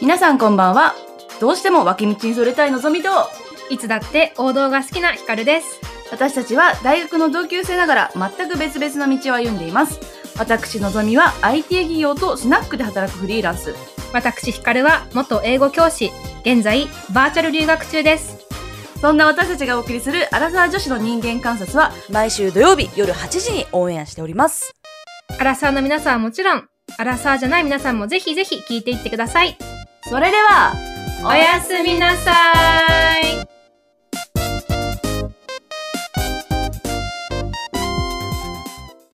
皆さんこんばんは。どうしても脇道にそれたいのぞみと、いつだって王道が好きなヒカルです。私たちは大学の同級生ながら全く別々の道を歩んでいます。私のぞみは IT 企業とスナックで働くフリーランス。私ヒカルは元英語教師、現在バーチャル留学中です。そんな私たちがお送りするアラサー女子の人間観察は、毎週土曜日夜8時にオンエアしております。アラサーの皆さんはもちろん、アラサーじゃない皆さんもぜひぜひ聞いていってください。それでは、おやすみなさい。